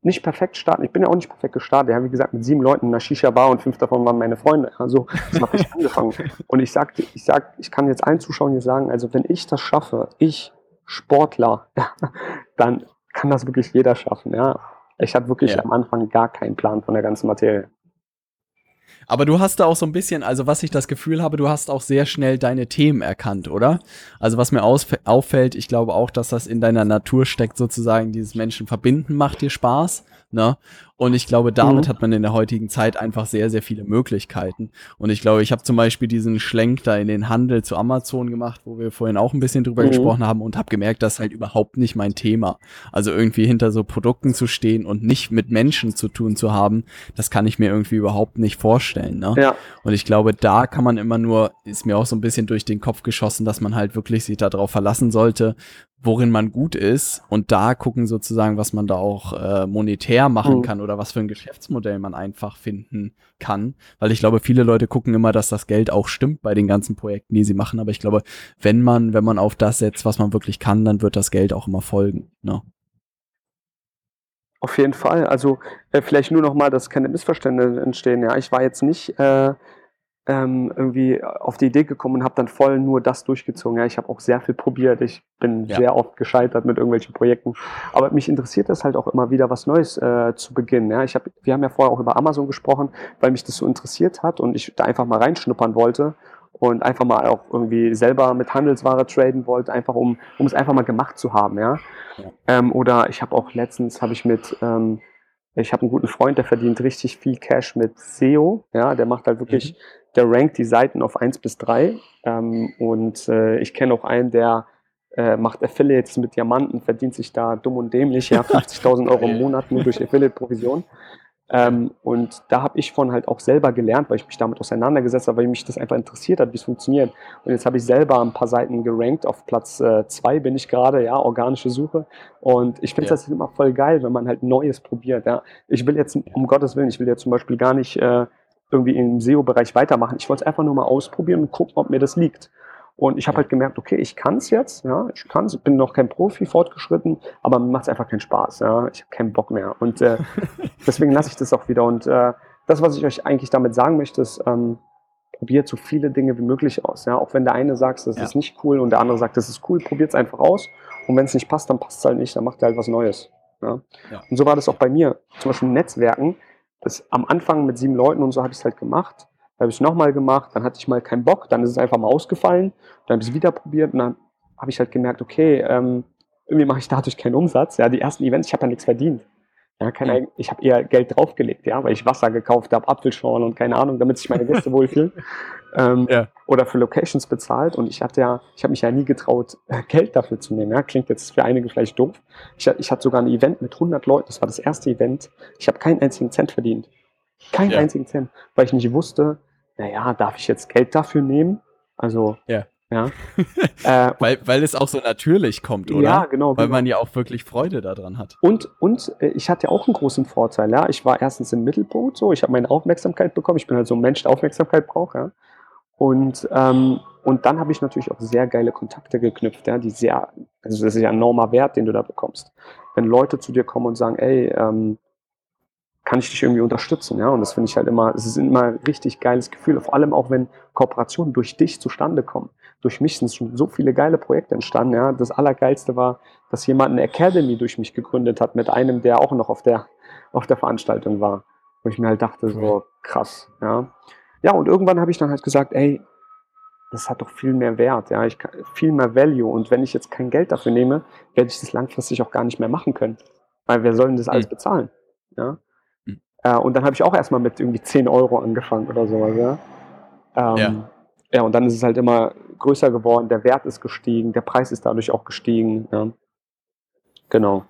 nicht perfekt starten. Ich bin ja auch nicht perfekt gestartet. Ja, wie gesagt, mit sieben Leuten in einer Shisha-Bar und fünf davon waren meine Freunde. Also, so habe ich [laughs] angefangen. Und ich sag, ich sag, ich kann jetzt allen Zuschauern hier sagen, also wenn ich das schaffe, ich Sportler, ja, dann kann das wirklich jeder schaffen. Ja, ich hatte wirklich ja. am Anfang gar keinen Plan von der ganzen Materie. Aber du hast da auch so ein bisschen, also was ich das Gefühl habe, du hast auch sehr schnell deine Themen erkannt, oder? Also was mir auffällt, ich glaube auch, dass das in deiner Natur steckt, sozusagen dieses Menschen verbinden macht dir Spaß. Ne? Und ich glaube, damit mhm. hat man in der heutigen Zeit einfach sehr, sehr viele Möglichkeiten. Und ich glaube, ich habe zum Beispiel diesen Schlenk da in den Handel zu Amazon gemacht, wo wir vorhin auch ein bisschen drüber mhm. gesprochen haben und habe gemerkt, das ist halt überhaupt nicht mein Thema. Also irgendwie hinter so Produkten zu stehen und nicht mit Menschen zu tun zu haben, das kann ich mir irgendwie überhaupt nicht vorstellen. Ne? Ja. Und ich glaube, da kann man immer nur, ist mir auch so ein bisschen durch den Kopf geschossen, dass man halt wirklich sich darauf verlassen sollte, worin man gut ist und da gucken sozusagen, was man da auch äh, monetär machen mhm. kann oder was für ein Geschäftsmodell man einfach finden kann. Weil ich glaube, viele Leute gucken immer, dass das Geld auch stimmt bei den ganzen Projekten, die sie machen. Aber ich glaube, wenn man, wenn man auf das setzt, was man wirklich kann, dann wird das Geld auch immer folgen. Ne? Auf jeden Fall. Also äh, vielleicht nur noch mal, dass keine Missverständnisse entstehen. Ja, ich war jetzt nicht äh, ähm, irgendwie auf die Idee gekommen und habe dann voll nur das durchgezogen. Ja, ich habe auch sehr viel probiert. Ich bin ja. sehr oft gescheitert mit irgendwelchen Projekten. Aber mich interessiert das halt auch immer wieder, was Neues äh, zu beginnen. Ja, ich hab, wir haben ja vorher auch über Amazon gesprochen, weil mich das so interessiert hat und ich da einfach mal reinschnuppern wollte und einfach mal auch irgendwie selber mit Handelsware traden wollte, einfach um, um es einfach mal gemacht zu haben. Ja. ja. Ähm, oder ich habe auch letztens habe ich mit ähm, ich habe einen guten Freund, der verdient richtig viel Cash mit SEO. Ja, der macht halt wirklich, mhm. Der rankt die Seiten auf 1 bis 3. Ähm, und äh, ich kenne auch einen, der äh, macht Affiliates mit Diamanten, verdient sich da dumm und dämlich, ja, [laughs] 50.000 Euro im Monat nur durch Affiliate-Provision. Ähm, und da habe ich von halt auch selber gelernt, weil ich mich damit auseinandergesetzt habe, weil mich das einfach interessiert hat, wie es funktioniert. Und jetzt habe ich selber ein paar Seiten gerankt. Auf Platz äh, zwei bin ich gerade, ja, organische Suche. Und ich finde ja. das immer voll geil, wenn man halt Neues probiert. Ja. Ich will jetzt, um Gottes Willen, ich will jetzt zum Beispiel gar nicht äh, irgendwie im SEO-Bereich weitermachen. Ich wollte es einfach nur mal ausprobieren und gucken, ob mir das liegt. Und ich habe halt gemerkt, okay, ich kann es jetzt, ja, ich kann es, bin noch kein Profi fortgeschritten, aber mir macht es einfach keinen Spaß, ja, ich habe keinen Bock mehr. Und äh, [laughs] deswegen lasse ich das auch wieder. Und äh, das, was ich euch eigentlich damit sagen möchte, ist, ähm, probiert so viele Dinge wie möglich aus. Ja, auch wenn der eine sagt, das ja. ist nicht cool und der andere sagt, das ist cool, probiert es einfach aus. Und wenn es nicht passt, dann passt es halt nicht, dann macht ihr halt was Neues. Ja? ja? Und so war das auch bei mir. Zum Beispiel Netzwerken. Das, am Anfang mit sieben Leuten und so habe ich es halt gemacht. Dann habe ich es nochmal gemacht, dann hatte ich mal keinen Bock, dann ist es einfach mal ausgefallen, dann habe ich es wieder probiert und dann habe ich halt gemerkt, okay, ähm, irgendwie mache ich dadurch keinen Umsatz. Ja, die ersten Events, ich habe ja nichts verdient. Ja, keine, mhm. ich habe eher Geld draufgelegt, ja, weil ich Wasser gekauft habe, Apfelschorle und keine Ahnung, damit sich meine Gäste wohlfühlen. [laughs] ähm, ja. Oder für Locations bezahlt und ich hatte ja, ich habe mich ja nie getraut, [laughs] Geld dafür zu nehmen. Ja, klingt jetzt für einige vielleicht doof. Ich, ich hatte sogar ein Event mit 100 Leuten, das war das erste Event. Ich habe keinen einzigen Cent verdient. Keinen ja. einzigen Cent, weil ich nicht wusste, naja, darf ich jetzt Geld dafür nehmen? Also, ja. Ja. [laughs] äh, weil, weil es auch so natürlich kommt, oder? Ja, genau. Weil genau. man ja auch wirklich Freude daran hat. Und, und äh, ich hatte auch einen großen Vorteil, ja. Ich war erstens im Mittelpunkt, so, ich habe meine Aufmerksamkeit bekommen. Ich bin halt so ein Mensch, der Aufmerksamkeit braucht, ja. Und, ähm, und dann habe ich natürlich auch sehr geile Kontakte geknüpft, ja, die sehr, also das ist ja ein enormer Wert, den du da bekommst. Wenn Leute zu dir kommen und sagen, ey, ähm, kann ich dich irgendwie unterstützen, ja. Und das finde ich halt immer, es ist immer ein richtig geiles Gefühl, vor allem auch wenn Kooperationen durch dich zustande kommen. Durch mich sind schon so viele geile Projekte entstanden, ja. Das Allergeilste war, dass jemand eine Academy durch mich gegründet hat mit einem, der auch noch auf der, auf der Veranstaltung war. Wo ich mir halt dachte, so krass, ja. Ja, und irgendwann habe ich dann halt gesagt, ey, das hat doch viel mehr Wert, ja, ich kann, viel mehr Value. Und wenn ich jetzt kein Geld dafür nehme, werde ich das langfristig auch gar nicht mehr machen können. Weil wer soll denn das alles hm. bezahlen? Ja. Äh, und dann habe ich auch erstmal mit irgendwie 10 Euro angefangen oder sowas. Ja? Ähm, ja. ja, und dann ist es halt immer größer geworden, der Wert ist gestiegen, der Preis ist dadurch auch gestiegen. Ja. Genau.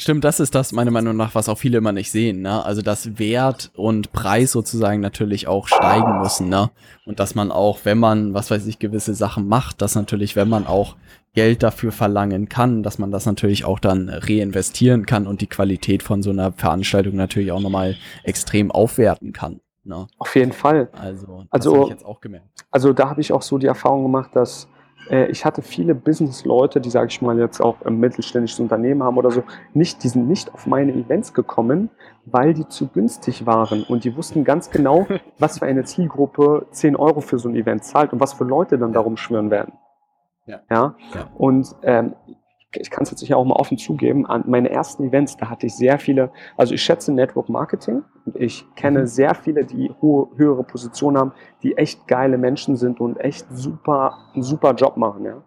Stimmt, das ist das meiner Meinung nach, was auch viele immer nicht sehen, ne? Also dass Wert und Preis sozusagen natürlich auch steigen müssen, ne? Und dass man auch, wenn man, was weiß ich, gewisse Sachen macht, dass natürlich, wenn man auch Geld dafür verlangen kann, dass man das natürlich auch dann reinvestieren kann und die Qualität von so einer Veranstaltung natürlich auch nochmal extrem aufwerten kann. Ne? Auf jeden Fall. Also, das also, habe ich jetzt auch gemerkt. Also da habe ich auch so die Erfahrung gemacht, dass ich hatte viele Business-Leute, die, sage ich mal, jetzt auch ein mittelständisches Unternehmen haben oder so, nicht, die sind nicht auf meine Events gekommen, weil die zu günstig waren. Und die wussten ganz genau, [laughs] was für eine Zielgruppe 10 Euro für so ein Event zahlt und was für Leute dann darum schwören werden. Ja. ja? ja. Und ähm, ich kann es jetzt sicher auch mal offen zugeben, an meine ersten Events, da hatte ich sehr viele, also ich schätze Network Marketing und ich kenne mhm. sehr viele, die hohe, höhere Positionen haben, die echt geile Menschen sind und echt super, einen super Job machen, ja.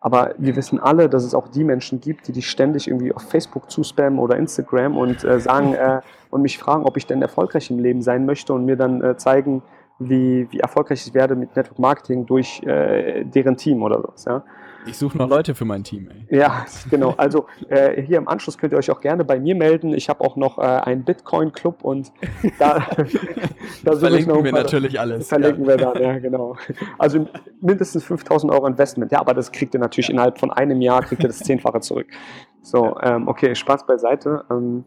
Aber wir wissen alle, dass es auch die Menschen gibt, die dich ständig irgendwie auf Facebook zuspammen oder Instagram und äh, sagen [laughs] äh, und mich fragen, ob ich denn erfolgreich im Leben sein möchte und mir dann äh, zeigen, wie, wie erfolgreich ich werde mit Network Marketing durch äh, deren Team oder sowas. Ja. Ich suche noch Leute für mein Team. Ey. Ja, genau. Also äh, hier im Anschluss könnt ihr euch auch gerne bei mir melden. Ich habe auch noch äh, einen Bitcoin-Club und [laughs] da, da verlinken wir natürlich alles. Verlinken ja. wir dann, ja, genau. Also mindestens 5000 Euro Investment. Ja, aber das kriegt ihr natürlich ja. innerhalb von einem Jahr, kriegt ihr das [laughs] Zehnfache zurück. So, ähm, okay, Spaß beiseite. Ähm,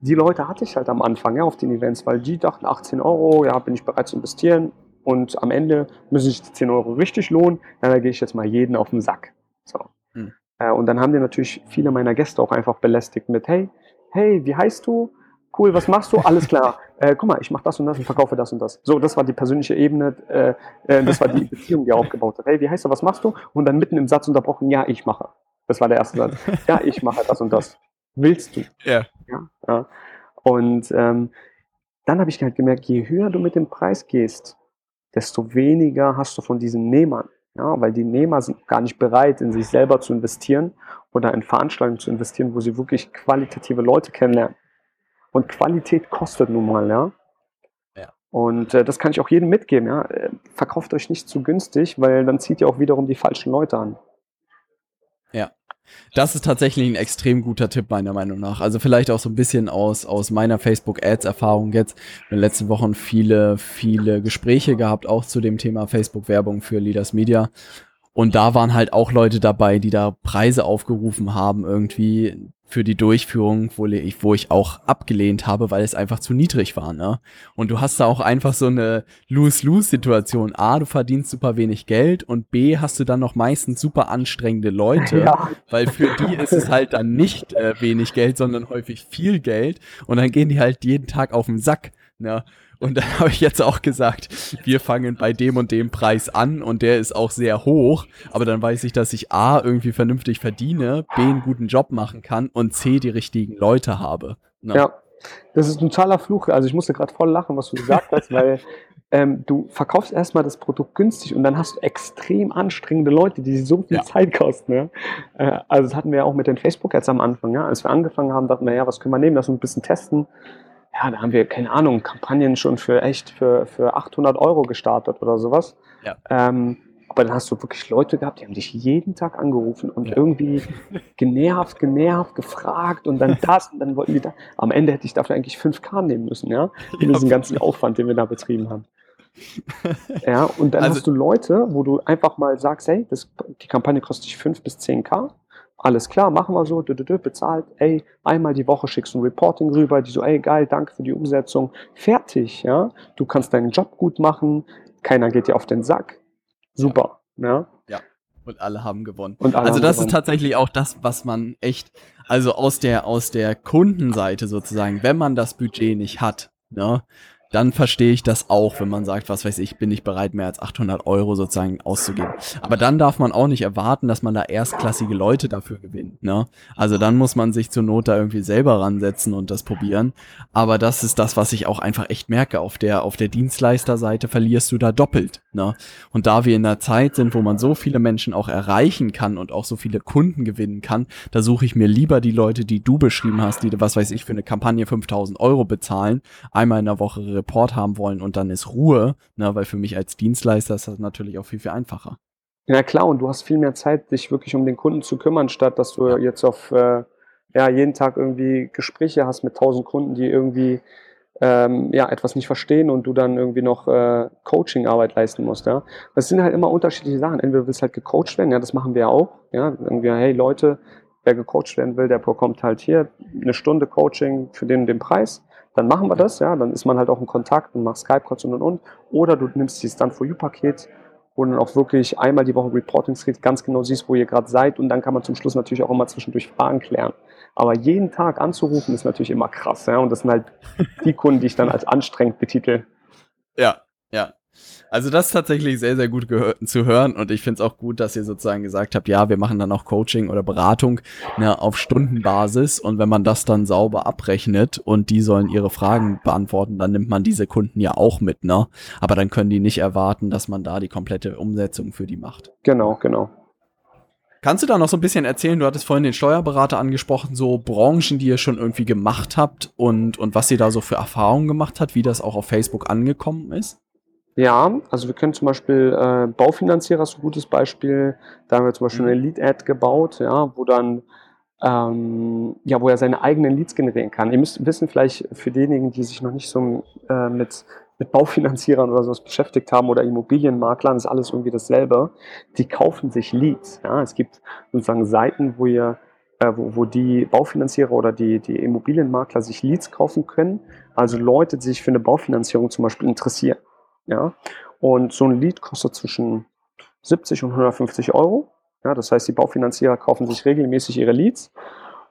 die Leute hatte ich halt am Anfang ja, auf den Events, weil die dachten 18 Euro, ja, bin ich bereit zu investieren und am Ende müssen sich die 10 Euro richtig lohnen, ja, da gehe ich jetzt mal jeden auf den Sack. So. Hm. Äh, und dann haben die natürlich viele meiner Gäste auch einfach belästigt mit, hey, hey, wie heißt du? Cool, was machst du? Alles klar. [laughs] Äh, guck mal, ich mache das und das und verkaufe das und das. So, das war die persönliche Ebene, äh, äh, das war die [laughs] Beziehung, die er aufgebaut hat. Hey, wie heißt du, was machst du? Und dann mitten im Satz unterbrochen, ja, ich mache. Das war der erste Satz. Ja, ich mache das und das. Willst du? Ja. Ja. ja. Und ähm, dann habe ich halt gemerkt, je höher du mit dem Preis gehst, desto weniger hast du von diesen Nehmern. Ja, weil die Nehmer sind gar nicht bereit, in sich selber zu investieren oder in Veranstaltungen zu investieren, wo sie wirklich qualitative Leute kennenlernen. Und Qualität kostet nun mal, ja. ja. Und äh, das kann ich auch jedem mitgeben, ja. Äh, verkauft euch nicht zu günstig, weil dann zieht ihr auch wiederum die falschen Leute an. Ja. Das ist tatsächlich ein extrem guter Tipp, meiner Meinung nach. Also vielleicht auch so ein bisschen aus, aus meiner Facebook-Ads-Erfahrung jetzt. In den letzten Wochen viele, viele Gespräche gehabt, auch zu dem Thema Facebook-Werbung für Leaders Media. Und da waren halt auch Leute dabei, die da Preise aufgerufen haben, irgendwie, für die Durchführung, wo ich, wo ich auch abgelehnt habe, weil es einfach zu niedrig war. Ne? Und du hast da auch einfach so eine Lose-Lose-Situation. A, du verdienst super wenig Geld und B, hast du dann noch meistens super anstrengende Leute, ja. weil für die ist es halt dann nicht äh, wenig Geld, sondern häufig viel Geld und dann gehen die halt jeden Tag auf den Sack. Ne? Und dann [laughs] habe ich jetzt auch gesagt, wir fangen bei dem und dem Preis an und der ist auch sehr hoch. Aber dann weiß ich, dass ich A irgendwie vernünftig verdiene, B einen guten Job machen kann und C die richtigen Leute habe. Ne? Ja, das ist ein totaler Fluch. Also ich musste gerade voll lachen, was du gesagt hast, weil [laughs] ähm, du verkaufst erstmal das Produkt günstig und dann hast du extrem anstrengende Leute, die so viel ja. Zeit kosten. Ja? Äh, also das hatten wir ja auch mit den Facebook-Ads am Anfang. Ja? Als wir angefangen haben, dachten wir, ja, was können wir nehmen, lass uns ein bisschen testen ja, da haben wir, keine Ahnung, Kampagnen schon für echt für, für 800 Euro gestartet oder sowas. Ja. Ähm, aber dann hast du wirklich Leute gehabt, die haben dich jeden Tag angerufen und ja. irgendwie [laughs] genervt, genervt, gefragt und dann das und dann wollten die da. Am Ende hätte ich dafür eigentlich 5K nehmen müssen, ja? [laughs] Für ja, diesen ganzen Aufwand, den wir da betrieben haben. [laughs] ja, und dann also, hast du Leute, wo du einfach mal sagst, hey, das, die Kampagne kostet dich 5 bis 10K alles klar, machen wir so, bezahlt, ey, einmal die Woche schickst du ein Reporting rüber, die so, ey, geil, danke für die Umsetzung, fertig, ja, du kannst deinen Job gut machen, keiner geht dir auf den Sack, super, ja. Ja, und alle haben gewonnen. Alle also das gewonnen. ist tatsächlich auch das, was man echt, also aus der, aus der Kundenseite sozusagen, wenn man das Budget nicht hat, ne, dann verstehe ich das auch, wenn man sagt, was weiß ich, bin ich bereit, mehr als 800 Euro sozusagen auszugeben. Aber dann darf man auch nicht erwarten, dass man da erstklassige Leute dafür gewinnt. Ne? Also dann muss man sich zur Not da irgendwie selber ransetzen und das probieren. Aber das ist das, was ich auch einfach echt merke. Auf der, auf der Dienstleisterseite verlierst du da doppelt. Ne? Und da wir in einer Zeit sind, wo man so viele Menschen auch erreichen kann und auch so viele Kunden gewinnen kann, da suche ich mir lieber die Leute, die du beschrieben hast, die, was weiß ich, für eine Kampagne 5000 Euro bezahlen, einmal in der Woche Report haben wollen und dann ist Ruhe, ne, weil für mich als Dienstleister ist das natürlich auch viel, viel einfacher. Ja klar, und du hast viel mehr Zeit, dich wirklich um den Kunden zu kümmern, statt dass du jetzt auf äh, ja, jeden Tag irgendwie Gespräche hast mit tausend Kunden, die irgendwie ähm, ja, etwas nicht verstehen und du dann irgendwie noch äh, Coaching-Arbeit leisten musst. Ja? Das sind halt immer unterschiedliche Sachen. Entweder du willst halt gecoacht werden, ja, das machen wir auch. Ja? Irgendwie, hey Leute, wer gecoacht werden will, der bekommt halt hier eine Stunde Coaching für den den Preis dann machen wir das, ja, dann ist man halt auch in Kontakt und macht Skype-Calls und und und. Oder du nimmst dieses Done for You-Paket, wo du dann auch wirklich einmal die Woche Reportings kriegst, ganz genau siehst, wo ihr gerade seid und dann kann man zum Schluss natürlich auch immer zwischendurch Fragen klären. Aber jeden Tag anzurufen ist natürlich immer krass, ja, und das sind halt die Kunden, die ich dann als anstrengend betitel. Ja, ja. Also das ist tatsächlich sehr, sehr gut zu hören und ich finde es auch gut, dass ihr sozusagen gesagt habt, ja, wir machen dann auch Coaching oder Beratung ne, auf Stundenbasis und wenn man das dann sauber abrechnet und die sollen ihre Fragen beantworten, dann nimmt man diese Kunden ja auch mit, ne? Aber dann können die nicht erwarten, dass man da die komplette Umsetzung für die macht. Genau, genau. Kannst du da noch so ein bisschen erzählen? Du hattest vorhin den Steuerberater angesprochen, so Branchen, die ihr schon irgendwie gemacht habt und, und was ihr da so für Erfahrungen gemacht habt, wie das auch auf Facebook angekommen ist? Ja, also wir können zum Beispiel äh, Baufinanzierer ist ein gutes Beispiel. Da haben wir zum Beispiel mhm. eine Lead-Ad gebaut, ja, wo dann ähm, ja, wo er seine eigenen Leads generieren kann. Ihr müsst wissen, vielleicht für diejenigen, die sich noch nicht so äh, mit, mit Baufinanzierern oder sowas beschäftigt haben oder Immobilienmaklern, ist alles irgendwie dasselbe. Die kaufen sich Leads. Ja. Es gibt sozusagen Seiten, wo ihr äh, wo, wo die Baufinanzierer oder die, die Immobilienmakler sich Leads kaufen können. Also Leute, die sich für eine Baufinanzierung zum Beispiel interessieren. Ja? Und so ein Lead kostet zwischen 70 und 150 Euro. Ja, das heißt, die Baufinanzierer kaufen sich regelmäßig ihre Leads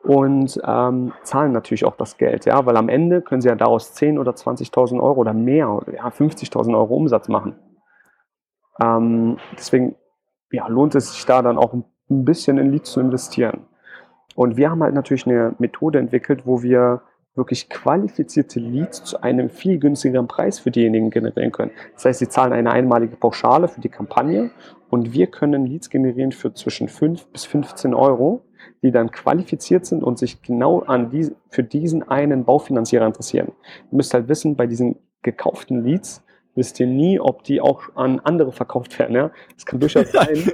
und ähm, zahlen natürlich auch das Geld, ja, weil am Ende können sie ja daraus 10.000 oder 20.000 Euro oder mehr, ja, 50.000 Euro Umsatz machen. Ähm, deswegen ja, lohnt es sich da dann auch ein bisschen in Leads zu investieren. Und wir haben halt natürlich eine Methode entwickelt, wo wir wirklich qualifizierte Leads zu einem viel günstigeren Preis für diejenigen generieren können. Das heißt, sie zahlen eine einmalige Pauschale für die Kampagne und wir können Leads generieren für zwischen 5 bis 15 Euro, die dann qualifiziert sind und sich genau an die, für diesen einen Baufinanzierer interessieren. Ihr müsst halt wissen, bei diesen gekauften Leads wisst ihr nie, ob die auch an andere verkauft werden. Ja? Es kann durchaus [laughs] sein,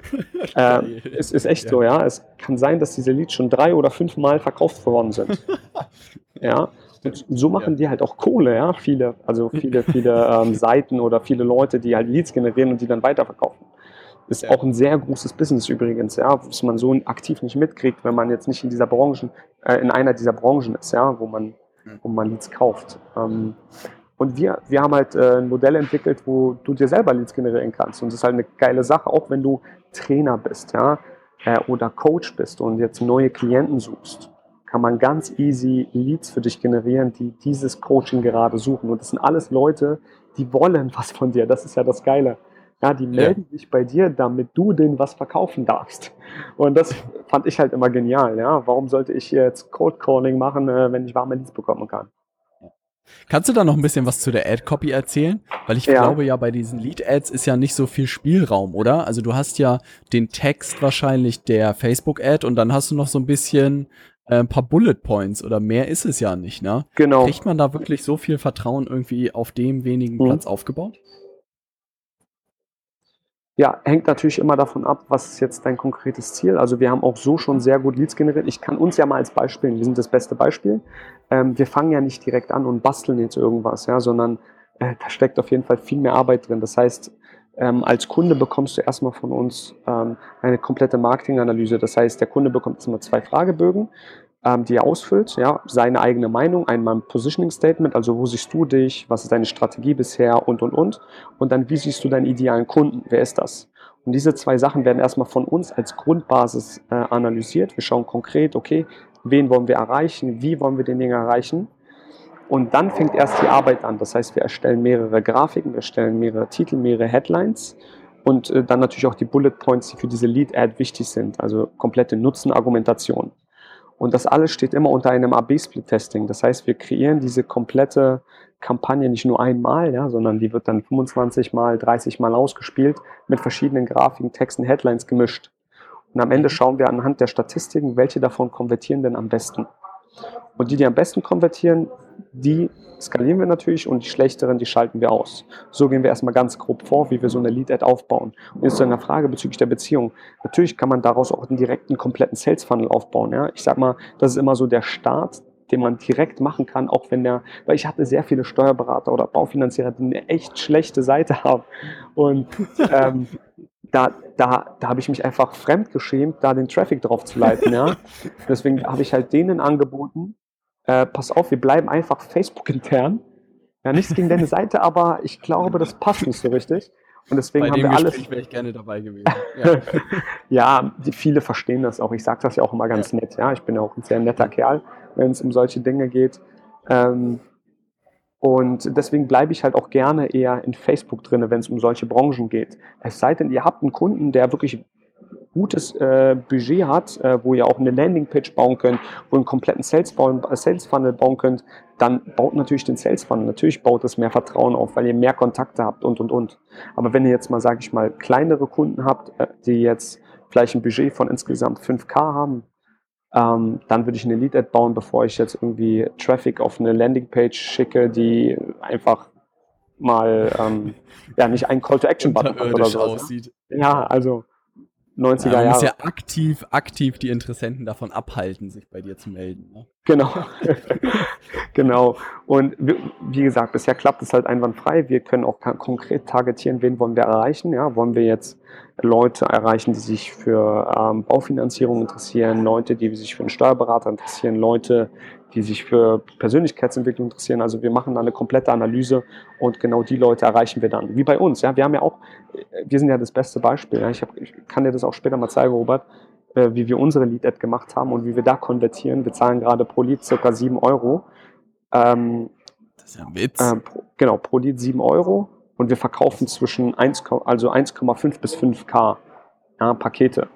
äh, es ist echt ja. so, ja. Es kann sein, dass diese Leads schon drei oder fünf Mal verkauft worden sind. [laughs] ja. Und so machen ja. die halt auch Kohle, ja. Viele, also viele, viele ähm, [laughs] Seiten oder viele Leute, die halt Leads generieren und die dann weiterverkaufen. Ist ja. auch ein sehr großes Business übrigens, ja, was man so aktiv nicht mitkriegt, wenn man jetzt nicht in dieser Branche, äh, in einer dieser Branchen ist, ja, wo man, hm. wo man Leads kauft. Ähm, und wir, wir haben halt äh, ein Modell entwickelt, wo du dir selber Leads generieren kannst. Und das ist halt eine geile Sache, auch wenn du Trainer bist, ja, äh, oder Coach bist und jetzt neue Klienten suchst, kann man ganz easy Leads für dich generieren, die dieses Coaching gerade suchen. Und das sind alles Leute, die wollen was von dir. Das ist ja das Geile. Ja, die melden ja. sich bei dir, damit du denen was verkaufen darfst. Und das fand ich halt immer genial. Ja, warum sollte ich jetzt Cold Calling machen, äh, wenn ich warme Leads bekommen kann? Kannst du da noch ein bisschen was zu der Ad-Copy erzählen? Weil ich ja. glaube ja, bei diesen Lead-Ads ist ja nicht so viel Spielraum, oder? Also du hast ja den Text wahrscheinlich der Facebook-Ad und dann hast du noch so ein bisschen äh, ein paar Bullet Points oder mehr ist es ja nicht, ne? Genau. Kriegt man da wirklich so viel Vertrauen irgendwie auf dem wenigen mhm. Platz aufgebaut? Ja, hängt natürlich immer davon ab, was ist jetzt dein konkretes Ziel. Also wir haben auch so schon sehr gut Leads generiert. Ich kann uns ja mal als Beispiel, wir sind das beste Beispiel. Ähm, wir fangen ja nicht direkt an und basteln jetzt irgendwas, ja, sondern äh, da steckt auf jeden Fall viel mehr Arbeit drin. Das heißt, ähm, als Kunde bekommst du erstmal von uns ähm, eine komplette Marketinganalyse. Das heißt, der Kunde bekommt erstmal zwei Fragebögen ähm, die er ausfüllt, ja, seine eigene Meinung, einmal ein Positioning Statement, also wo siehst du dich, was ist deine Strategie bisher und und und und dann wie siehst du deinen idealen Kunden, wer ist das? Und diese zwei Sachen werden erstmal von uns als Grundbasis äh, analysiert. Wir schauen konkret, okay, wen wollen wir erreichen, wie wollen wir den Ding erreichen und dann fängt erst die Arbeit an. Das heißt, wir erstellen mehrere Grafiken, wir erstellen mehrere Titel, mehrere Headlines und äh, dann natürlich auch die Bullet Points, die für diese Lead Ad wichtig sind, also komplette Nutzenargumentation. Und das alles steht immer unter einem AB-Split-Testing. Das heißt, wir kreieren diese komplette Kampagne nicht nur einmal, ja, sondern die wird dann 25 mal, 30 mal ausgespielt, mit verschiedenen Grafiken, Texten, Headlines gemischt. Und am Ende schauen wir anhand der Statistiken, welche davon konvertieren denn am besten. Und die, die am besten konvertieren, die skalieren wir natürlich und die schlechteren, die schalten wir aus. So gehen wir erstmal ganz grob vor, wie wir so eine Lead-Ad aufbauen. Und jetzt zu einer Frage bezüglich der Beziehung. Natürlich kann man daraus auch einen direkten, kompletten Sales-Funnel aufbauen. Ja? Ich sag mal, das ist immer so der Start, den man direkt machen kann, auch wenn der, weil ich hatte sehr viele Steuerberater oder Baufinanzierer, die eine echt schlechte Seite haben. Und ähm, da, da, da habe ich mich einfach fremdgeschämt, da den Traffic drauf zu leiten. Ja? Deswegen habe ich halt denen angeboten, äh, pass auf, wir bleiben einfach Facebook intern. Ja, nichts gegen deine Seite, [laughs] aber ich glaube, das passt nicht so richtig. Und deswegen Bei haben wir alles. wäre ich gerne dabei gewesen. Ja, [laughs] ja die, viele verstehen das auch. Ich sage das ja auch immer ganz ja. nett. Ja, ich bin ja auch ein sehr netter Kerl, wenn es um solche Dinge geht. Ähm, und deswegen bleibe ich halt auch gerne eher in Facebook drin, wenn es um solche Branchen geht. Es sei denn, ihr habt einen Kunden, der wirklich gutes äh, Budget hat, äh, wo ihr auch eine Landingpage bauen könnt, wo ihr einen kompletten Sales, bauen, äh, Sales Funnel bauen könnt, dann baut natürlich den Sales Funnel. Natürlich baut es mehr Vertrauen auf, weil ihr mehr Kontakte habt und und und. Aber wenn ihr jetzt mal, sage ich mal, kleinere Kunden habt, äh, die jetzt vielleicht ein Budget von insgesamt 5K haben, ähm, dann würde ich eine Lead-Ad bauen, bevor ich jetzt irgendwie Traffic auf eine Landingpage schicke, die einfach mal ähm, ja nicht einen Call to Action Button oder so. Aussieht. Ja, also 90er Jahre. Du musst ja aktiv, aktiv die Interessenten davon abhalten, sich bei dir zu melden. Ne? Genau. [laughs] genau. Und wie gesagt, bisher klappt es halt einwandfrei. Wir können auch konkret targetieren, wen wollen wir erreichen. Ja, wollen wir jetzt Leute erreichen, die sich für ähm, Baufinanzierung interessieren, Leute, die sich für einen Steuerberater interessieren, Leute, die sich für Persönlichkeitsentwicklung interessieren. Also wir machen da eine komplette Analyse und genau die Leute erreichen wir dann. Wie bei uns. Ja, wir haben ja auch, wir sind ja das beste Beispiel. Ja. Ich, hab, ich kann dir das auch später mal zeigen, Robert. äh, wie wir unsere Lead-Ad gemacht haben und wie wir da konvertieren. Wir zahlen gerade pro Lead circa 7 Euro. Ähm, das ist ja ein Witz. Äh, pro, genau, pro Lead 7 Euro und wir verkaufen zwischen 1, also 1,5 bis 5K ja, Pakete.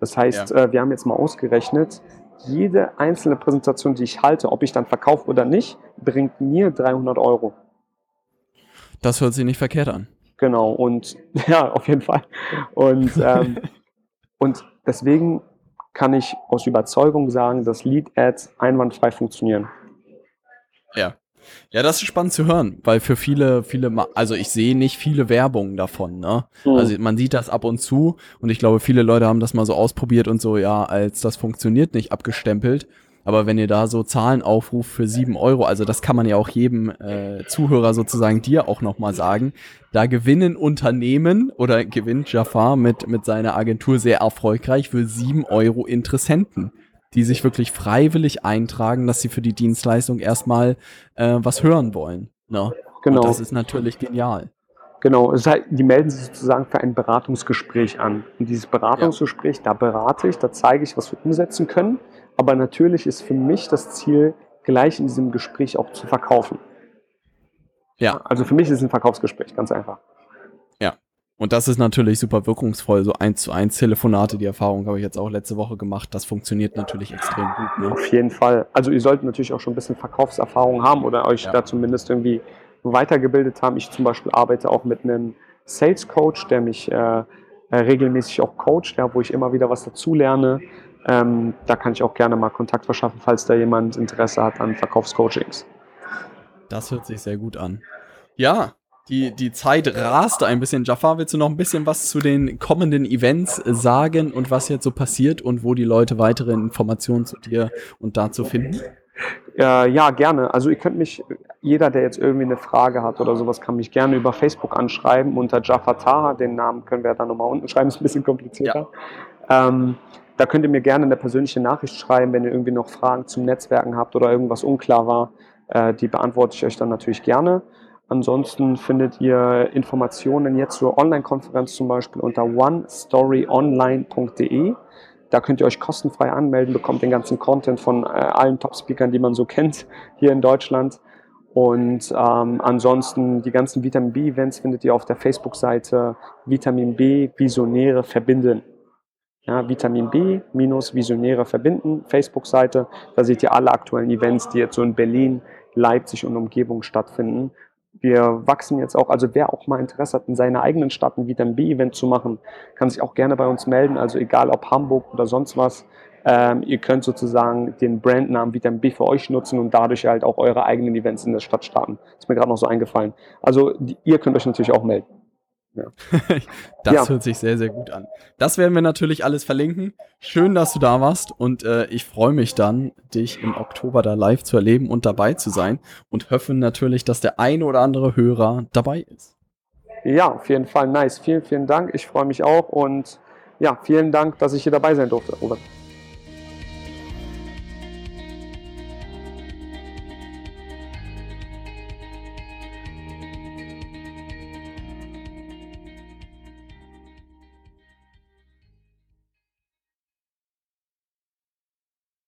Das heißt, ja. äh, wir haben jetzt mal ausgerechnet, jede einzelne Präsentation, die ich halte, ob ich dann verkaufe oder nicht, bringt mir 300 Euro. Das hört sich nicht verkehrt an. Genau, und [laughs] ja, auf jeden Fall. Und, ähm, [laughs] und deswegen kann ich aus Überzeugung sagen, dass Lead-Ads einwandfrei funktionieren. Ja. Ja, das ist spannend zu hören, weil für viele, viele, also ich sehe nicht viele Werbungen davon, ne? Mhm. Also man sieht das ab und zu und ich glaube, viele Leute haben das mal so ausprobiert und so, ja, als das funktioniert nicht abgestempelt. Aber wenn ihr da so Zahlen aufruft für sieben Euro, also das kann man ja auch jedem äh, Zuhörer sozusagen dir auch nochmal sagen, da gewinnen Unternehmen oder gewinnt Jafar mit, mit seiner Agentur sehr erfolgreich für sieben Euro Interessenten, die sich wirklich freiwillig eintragen, dass sie für die Dienstleistung erstmal äh, was hören wollen. Ne? Genau. Und das ist natürlich genial. Genau, halt, die melden sich sozusagen für ein Beratungsgespräch an. Und dieses Beratungsgespräch, ja. da berate ich, da zeige ich, was wir umsetzen können. Aber natürlich ist für mich das Ziel, gleich in diesem Gespräch auch zu verkaufen. Ja. Also für mich ist es ein Verkaufsgespräch, ganz einfach. Und das ist natürlich super wirkungsvoll, so eins zu eins Telefonate. Die Erfahrung habe ich jetzt auch letzte Woche gemacht. Das funktioniert natürlich extrem gut. Ne? Auf jeden Fall. Also ihr solltet natürlich auch schon ein bisschen Verkaufserfahrung haben oder euch ja. da zumindest irgendwie weitergebildet haben. Ich zum Beispiel arbeite auch mit einem Sales Coach, der mich äh, regelmäßig auch coacht, ja, wo ich immer wieder was dazu lerne. Ähm, da kann ich auch gerne mal Kontakt verschaffen, falls da jemand Interesse hat an Verkaufscoachings. Das hört sich sehr gut an. Ja, die, die Zeit rast ein bisschen. Jafar, willst du noch ein bisschen was zu den kommenden Events sagen und was jetzt so passiert und wo die Leute weitere Informationen zu dir und dazu finden? Äh, ja, gerne. Also ihr könnt mich, jeder, der jetzt irgendwie eine Frage hat oder sowas, kann mich gerne über Facebook anschreiben unter Jafar Taha. Den Namen können wir dann nochmal unten schreiben, ist ein bisschen komplizierter. Ja. Ähm, da könnt ihr mir gerne eine persönliche Nachricht schreiben, wenn ihr irgendwie noch Fragen zum Netzwerken habt oder irgendwas unklar war. Äh, die beantworte ich euch dann natürlich gerne. Ansonsten findet ihr Informationen jetzt zur Online-Konferenz zum Beispiel unter onestoryonline.de. Da könnt ihr euch kostenfrei anmelden, bekommt den ganzen Content von äh, allen Top-Speakern, die man so [laughs] kennt hier in Deutschland. Und ähm, ansonsten die ganzen Vitamin B-Events findet ihr auf der Facebook-Seite Vitamin B Visionäre verbinden. Ja, Vitamin B minus Visionäre verbinden, Facebook-Seite. Da seht ihr alle aktuellen Events, die jetzt so in Berlin, Leipzig und Umgebung stattfinden. Wir wachsen jetzt auch, also wer auch mal Interesse hat, in seiner eigenen Stadt ein Vitamin B-Event zu machen, kann sich auch gerne bei uns melden. Also egal ob Hamburg oder sonst was. Ähm, ihr könnt sozusagen den Brandnamen Vitamin B für euch nutzen und dadurch halt auch eure eigenen Events in der Stadt starten. Ist mir gerade noch so eingefallen. Also die, ihr könnt euch natürlich auch melden. Ja. [laughs] das ja. hört sich sehr, sehr gut an. Das werden wir natürlich alles verlinken. Schön, dass du da warst und äh, ich freue mich dann, dich im Oktober da live zu erleben und dabei zu sein und hoffe natürlich, dass der eine oder andere Hörer dabei ist. Ja, auf jeden Fall nice. Vielen, vielen Dank. Ich freue mich auch und ja, vielen Dank, dass ich hier dabei sein durfte, Robert.